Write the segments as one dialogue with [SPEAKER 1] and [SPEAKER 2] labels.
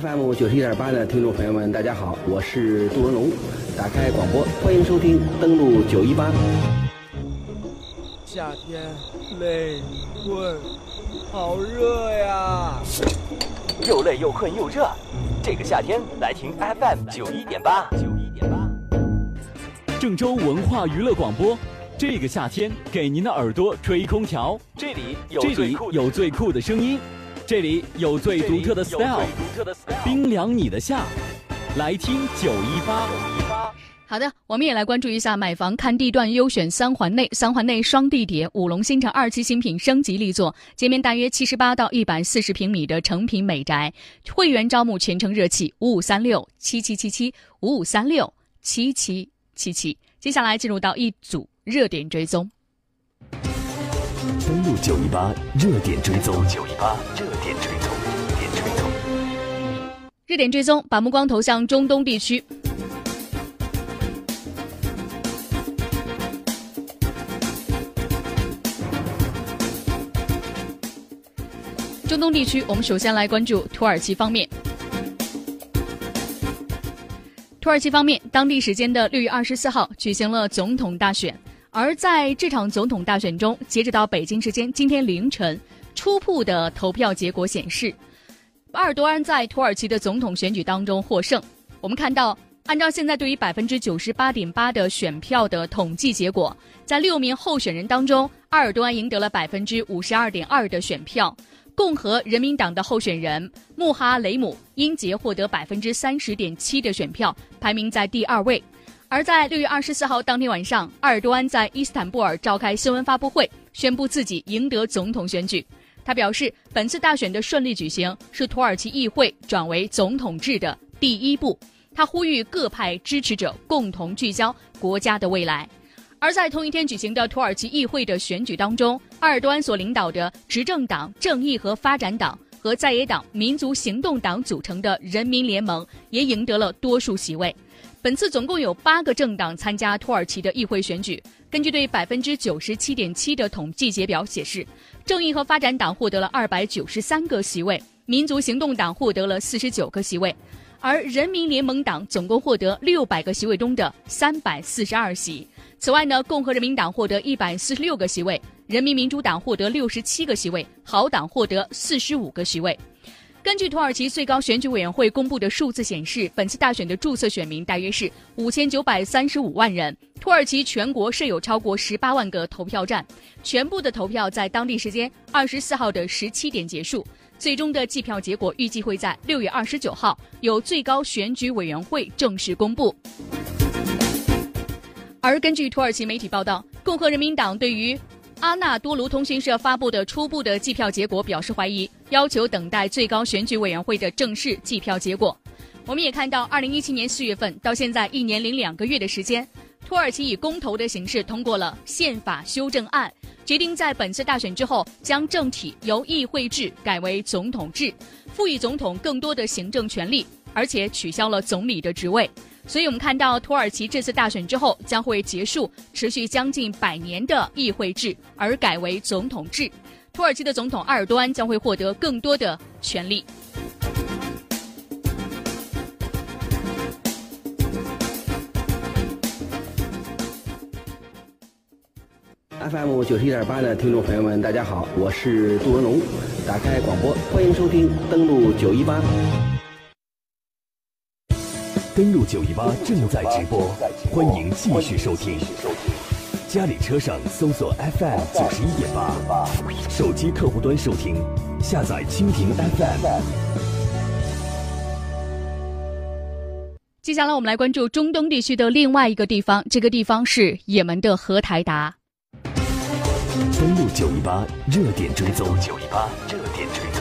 [SPEAKER 1] FM 九十一点八的听众朋友们，大家好，我是杜文龙。打开广播，欢迎收听，登录九一八。
[SPEAKER 2] 夏天累困，好热呀！
[SPEAKER 3] 又累又困又热，这个夏天来听 FM 九一点八。九一点八，
[SPEAKER 4] 郑州文化娱乐广播，这个夏天给您的耳朵吹空调。
[SPEAKER 3] 这里有
[SPEAKER 4] 这里有最酷的声音。这里有最独特的 style，冰凉你的夏，来听九一八。
[SPEAKER 5] 好的，我们也来关注一下买房看地段，优选三环内，三环内双地铁，五龙新城二期新品升级力作，街面大约七十八到一百四十平米的成品美宅，会员招募全程热气，五五三六七七七七五五三六七七七七。接下来进入到一组热点追踪。
[SPEAKER 6] 九一八热点追踪，
[SPEAKER 3] 九一八热点追踪，点追踪。
[SPEAKER 5] 热点追踪，把目光投向中东地区。中东地区，我们首先来关注土耳其方面。土耳其方面，当地时间的六月二十四号举行了总统大选。而在这场总统大选中，截止到北京时间今天凌晨，初步的投票结果显示，巴尔多安在土耳其的总统选举当中获胜。我们看到，按照现在对于百分之九十八点八的选票的统计结果，在六名候选人当中，埃尔多安赢得了百分之五十二点二的选票，共和人民党的候选人穆哈雷姆英杰获得百分之三十点七的选票，排名在第二位。而在六月二十四号当天晚上，埃尔多安在伊斯坦布尔召开新闻发布会，宣布自己赢得总统选举。他表示，本次大选的顺利举行是土耳其议会转为总统制的第一步。他呼吁各派支持者共同聚焦国家的未来。而在同一天举行的土耳其议会的选举当中，埃尔多安所领导的执政党正义和发展党和在野党民族行动党组成的人民联盟也赢得了多数席位。本次总共有八个政党参加土耳其的议会选举。根据对百分之九十七点七的统计结表显示，正义和发展党获得了二百九十三个席位，民族行动党获得了四十九个席位，而人民联盟党总共获得六百个席位中的三百四十二席。此外呢，共和人民党获得一百四十六个席位，人民民主党获得六十七个席位，好党获得四十五个席位。根据土耳其最高选举委员会公布的数字显示，本次大选的注册选民大约是五千九百三十五万人。土耳其全国设有超过十八万个投票站，全部的投票在当地时间二十四号的十七点结束。最终的计票结果预计会在六月二十九号由最高选举委员会正式公布。而根据土耳其媒体报道，共和人民党对于阿纳多卢通讯社发布的初步的计票结果表示怀疑，要求等待最高选举委员会的正式计票结果。我们也看到，二零一七年四月份到现在一年零两个月的时间，土耳其以公投的形式通过了宪法修正案，决定在本次大选之后将政体由议会制改为总统制，赋予总统更多的行政权力，而且取消了总理的职位。所以，我们看到土耳其这次大选之后将会结束持续将近百年的议会制，而改为总统制。土耳其的总统埃尔多安将会获得更多的权利。
[SPEAKER 1] FM 九十一点八的听众朋友们，大家好，我是杜文龙。打开广播，欢迎收听，登录九一八。
[SPEAKER 6] 登录九一八正在直播，欢迎继续收听。家里车上搜索 FM 九十一点八，手机客户端收听，下载蜻蜓 FM。
[SPEAKER 5] 接下来我们来关注中东地区的另外一个地方，这个地方是也门的荷台达。
[SPEAKER 6] 登录九一八热点追踪，
[SPEAKER 3] 九一八热点追踪。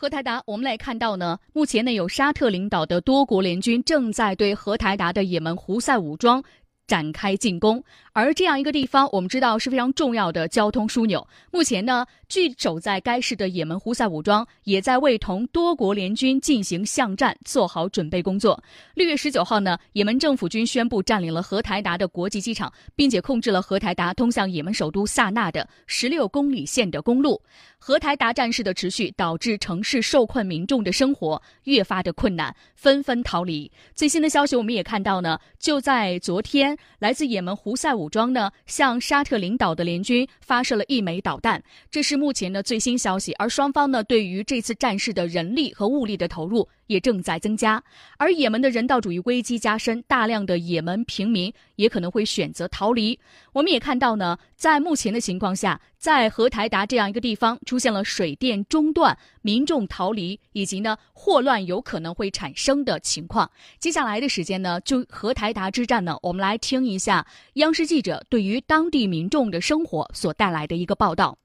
[SPEAKER 5] 荷台达，我们来看到呢，目前呢有沙特领导的多国联军正在对荷台达的也门胡塞武装展开进攻。而这样一个地方，我们知道是非常重要的交通枢纽。目前呢，据守在该市的也门胡塞武装也在为同多国联军进行巷战做好准备工作。六月十九号呢，也门政府军宣布占领了荷台达的国际机场，并且控制了荷台达通向也门首都萨那的十六公里线的公路。荷台达战事的持续，导致城市受困民众的生活越发的困难，纷纷逃离。最新的消息，我们也看到呢，就在昨天，来自也门胡塞武装呢向沙特领导的联军发射了一枚导弹，这是目前的最新消息。而双方呢，对于这次战事的人力和物力的投入。也正在增加，而也门的人道主义危机加深，大量的也门平民也可能会选择逃离。我们也看到呢，在目前的情况下，在荷台达这样一个地方出现了水电中断、民众逃离以及呢霍乱有可能会产生的情况。接下来的时间呢，就荷台达之战呢，我们来听一下央视记者对于当地民众的生活所带来的一个报道。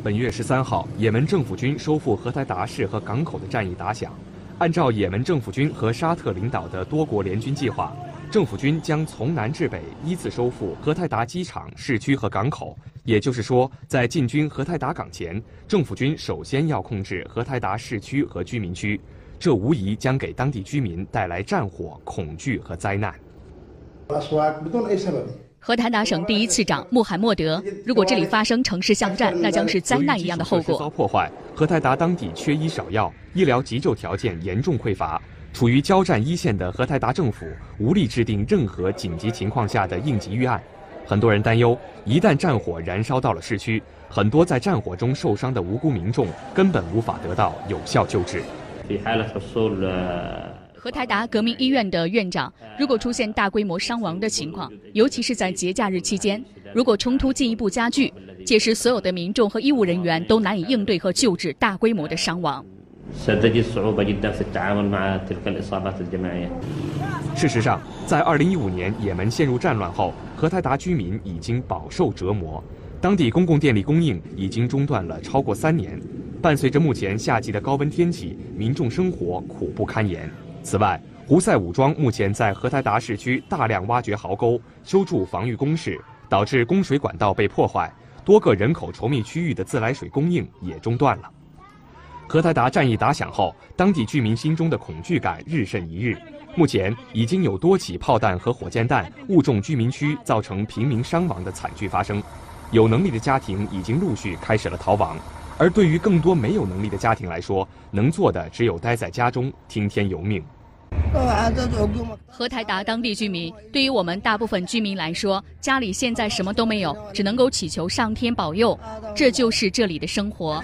[SPEAKER 7] 本月十三号，也门政府军收复荷台达市和港口的战役打响。按照也门政府军和沙特领导的多国联军计划，政府军将从南至北依次收复荷台达机场、市区和港口。也就是说，在进军荷台达港前，政府军首先要控制荷台达市区和居民区。这无疑将给当地居民带来战火、恐惧和灾难。
[SPEAKER 5] 荷台达省第一次长穆罕默德，如果这里发生城市巷战，那将是灾难一样的后果。
[SPEAKER 7] 遭破坏，荷台达当地缺医少药，医疗急救条件严重匮乏。处于交战一线的荷台达政府无力制定任何紧急情况下的应急预案。很多人担忧，一旦战火燃烧到了市区，很多在战火中受伤的无辜民众根本无法得到有效救治。
[SPEAKER 5] 荷台达革命医院的院长，如果出现大规模伤亡的情况，尤其是在节假日期间，如果冲突进一步加剧，届时所有的民众和医务人员都难以应对和救治大规模的伤亡。
[SPEAKER 7] 事实上，在2015年也门陷入战乱后，荷台达居民已经饱受折磨，当地公共电力供应已经中断了超过三年。伴随着目前夏季的高温天气，民众生活苦不堪言。此外，胡塞武装目前在荷台达市区大量挖掘壕沟、修筑防御工事，导致供水管道被破坏，多个人口稠密区域的自来水供应也中断了。荷台达战役打响后，当地居民心中的恐惧感日甚一日。目前已经有多起炮弹和火箭弹误中居民区，造成平民伤亡的惨剧发生。有能力的家庭已经陆续开始了逃亡，而对于更多没有能力的家庭来说，能做的只有待在家中听天由命。
[SPEAKER 5] 何台达当地居民，对于我们大部分居民来说，家里现在什么都没有，只能够祈求上天保佑。这就是这里的生活。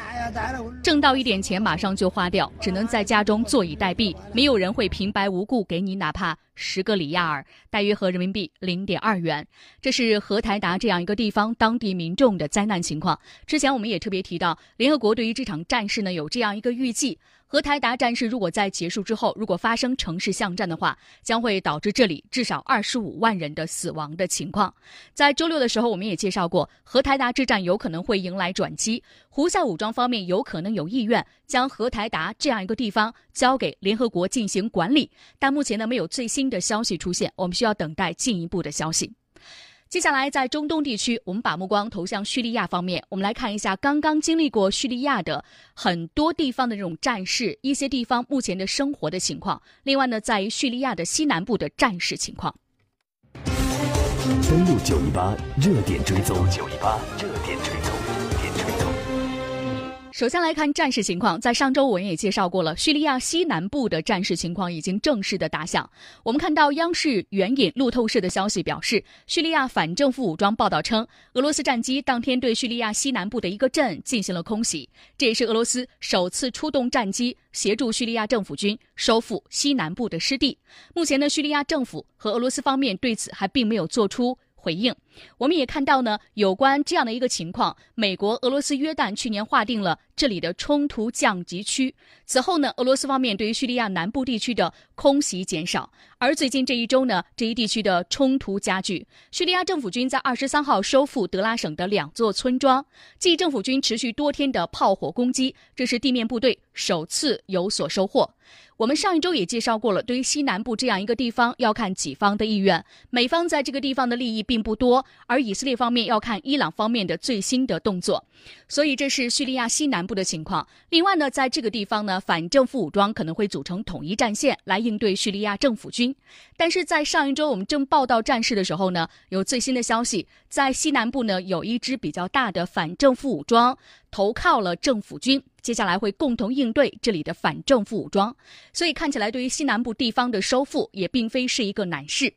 [SPEAKER 5] 挣到一点钱马上就花掉，只能在家中坐以待毙。没有人会平白无故给你哪怕十个里亚尔，大约合人民币零点二元。这是荷台达这样一个地方当地民众的灾难情况。之前我们也特别提到，联合国对于这场战事呢有这样一个预计。荷台达战事如果在结束之后，如果发生城市巷战的话，将会导致这里至少二十五万人的死亡的情况。在周六的时候，我们也介绍过，荷台达之战有可能会迎来转机，胡塞武装方面有可能有意愿将荷台达这样一个地方交给联合国进行管理，但目前呢没有最新的消息出现，我们需要等待进一步的消息。接下来，在中东地区，我们把目光投向叙利亚方面。我们来看一下刚刚经历过叙利亚的很多地方的这种战事，一些地方目前的生活的情况。另外呢，在于叙利亚的西南部的战事情况。
[SPEAKER 6] 登录九一八热点追踪，九一八热点追踪。
[SPEAKER 5] 首先来看战事情况，在上周我们也介绍过了，叙利亚西南部的战事情况已经正式的打响。我们看到央视援引路透社的消息表示，叙利亚反政府武装报道称，俄罗斯战机当天对叙利亚西南部的一个镇进行了空袭，这也是俄罗斯首次出动战机协助叙利亚政府军收复西南部的失地。目前呢，叙利亚政府和俄罗斯方面对此还并没有做出。回应，我们也看到呢，有关这样的一个情况，美国、俄罗斯、约旦去年划定了这里的冲突降级区。此后呢，俄罗斯方面对于叙利亚南部地区的空袭减少，而最近这一周呢，这一地区的冲突加剧。叙利亚政府军在二十三号收复德拉省的两座村庄，继政府军持续多天的炮火攻击，这是地面部队首次有所收获。我们上一周也介绍过了，对于西南部这样一个地方，要看己方的意愿。美方在这个地方的利益并不多，而以色列方面要看伊朗方面的最新的动作。所以这是叙利亚西南部的情况。另外呢，在这个地方呢，反政府武装可能会组成统一战线来应对叙利亚政府军。但是在上一周我们正报道战事的时候呢，有最新的消息，在西南部呢有一支比较大的反政府武装投靠了政府军。接下来会共同应对这里的反政府武装，所以看起来对于西南部地方的收复也并非是一个难事。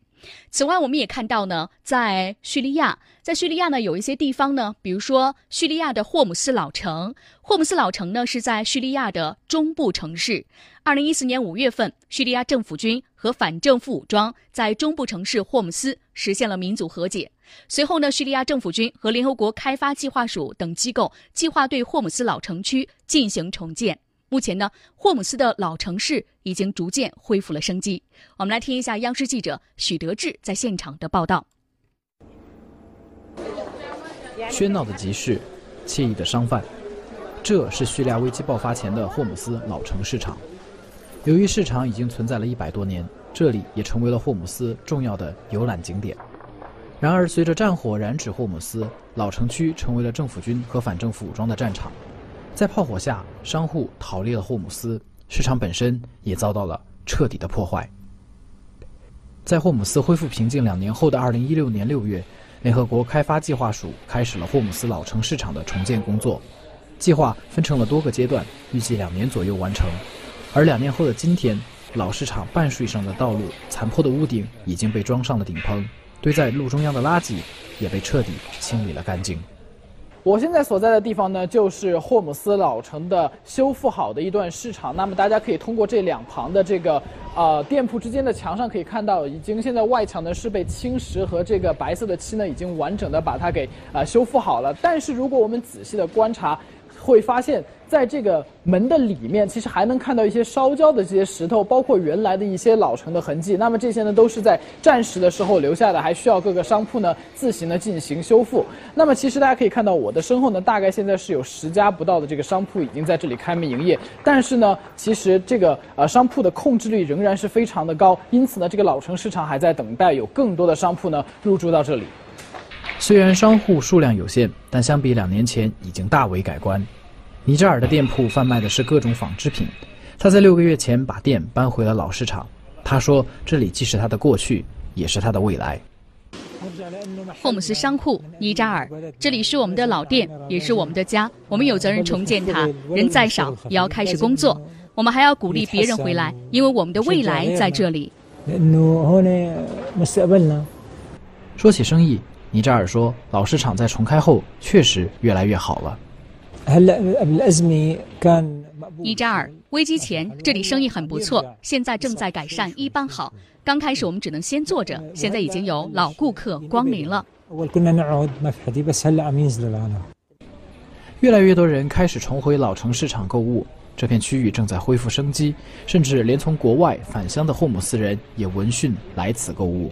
[SPEAKER 5] 此外，我们也看到呢，在叙利亚，在叙利亚呢有一些地方呢，比如说叙利亚的霍姆斯老城。霍姆斯老城呢是在叙利亚的中部城市。二零一四年五月份，叙利亚政府军和反政府武装在中部城市霍姆斯实现了民族和解。随后呢，叙利亚政府军和联合国开发计划署等机构计划对霍姆斯老城区进行重建。目前呢，霍姆斯的老城市已经逐渐恢复了生机。我们来听一下央视记者许德志在现场的报道。
[SPEAKER 8] 喧闹的集市，惬意的商贩，这是叙利亚危机爆发前的霍姆斯老城市场。由于市场已经存在了一百多年，这里也成为了霍姆斯重要的游览景点。然而，随着战火燃指霍姆斯，老城区成为了政府军和反政府武装的战场。在炮火下，商户逃离了霍姆斯，市场本身也遭到了彻底的破坏。在霍姆斯恢复平静两年后的二零一六年六月，联合国开发计划署开始了霍姆斯老城市场的重建工作，计划分成了多个阶段，预计两年左右完成。而两年后的今天，老市场半数以上的道路、残破的屋顶已经被装上了顶棚，堆在路中央的垃圾也被彻底清理了干净。
[SPEAKER 9] 我现在所在的地方呢，就是霍姆斯老城的修复好的一段市场。那么大家可以通过这两旁的这个呃店铺之间的墙上可以看到，已经现在外墙呢是被青石和这个白色的漆呢已经完整的把它给呃修复好了。但是如果我们仔细的观察，会发现，在这个门的里面，其实还能看到一些烧焦的这些石头，包括原来的一些老城的痕迹。那么这些呢，都是在战时的时候留下的，还需要各个商铺呢自行的进行修复。那么其实大家可以看到，我的身后呢，大概现在是有十家不到的这个商铺已经在这里开门营业。但是呢，其实这个呃商铺的控制率仍然是非常的高，因此呢，这个老城市场还在等待有更多的商铺呢入驻到这里。
[SPEAKER 8] 虽然商户数量有限，但相比两年前已经大为改观。尼扎尔的店铺贩卖的是各种纺织品，他在六个月前把店搬回了老市场。他说：“这里既是他的过去，也是他的未来。”
[SPEAKER 5] 霍姆斯商户尼扎尔，这里是我们的老店，也是我们的家。我们有责任重建它。人再少，也要开始工作。我们还要鼓励别人回来，因为我们的未来在这里。
[SPEAKER 8] 说起生意，尼扎尔说：“老市场在重开后确实越来越好了。”
[SPEAKER 5] 尼扎尔，危机前这里生意很不错，现在正在改善，一般好。刚开始我们只能先坐着，现在已经有老顾客光临了。
[SPEAKER 8] 越来越多人开始重回老城市场购物，这片区域正在恢复生机，甚至连从国外返乡的霍姆斯人也闻讯来此购物。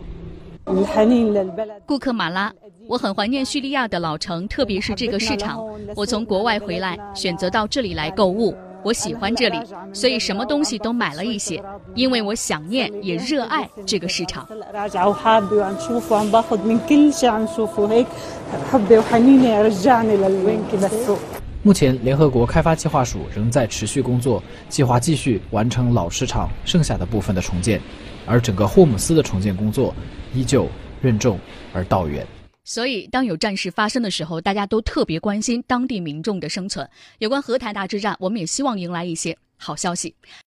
[SPEAKER 5] 顾客马拉。我很怀念叙利亚的老城，特别是这个市场。我从国外回来，选择到这里来购物。我喜欢这里，所以什么东西都买了一些，因为我想念也热爱这个市场。
[SPEAKER 8] 目前，联合国开发计划署仍在持续工作，计划继续完成老市场剩下的部分的重建，而整个霍姆斯的重建工作依旧任重而道远。
[SPEAKER 5] 所以，当有战事发生的时候，大家都特别关心当地民众的生存。有关和谈大之战，我们也希望迎来一些好消息。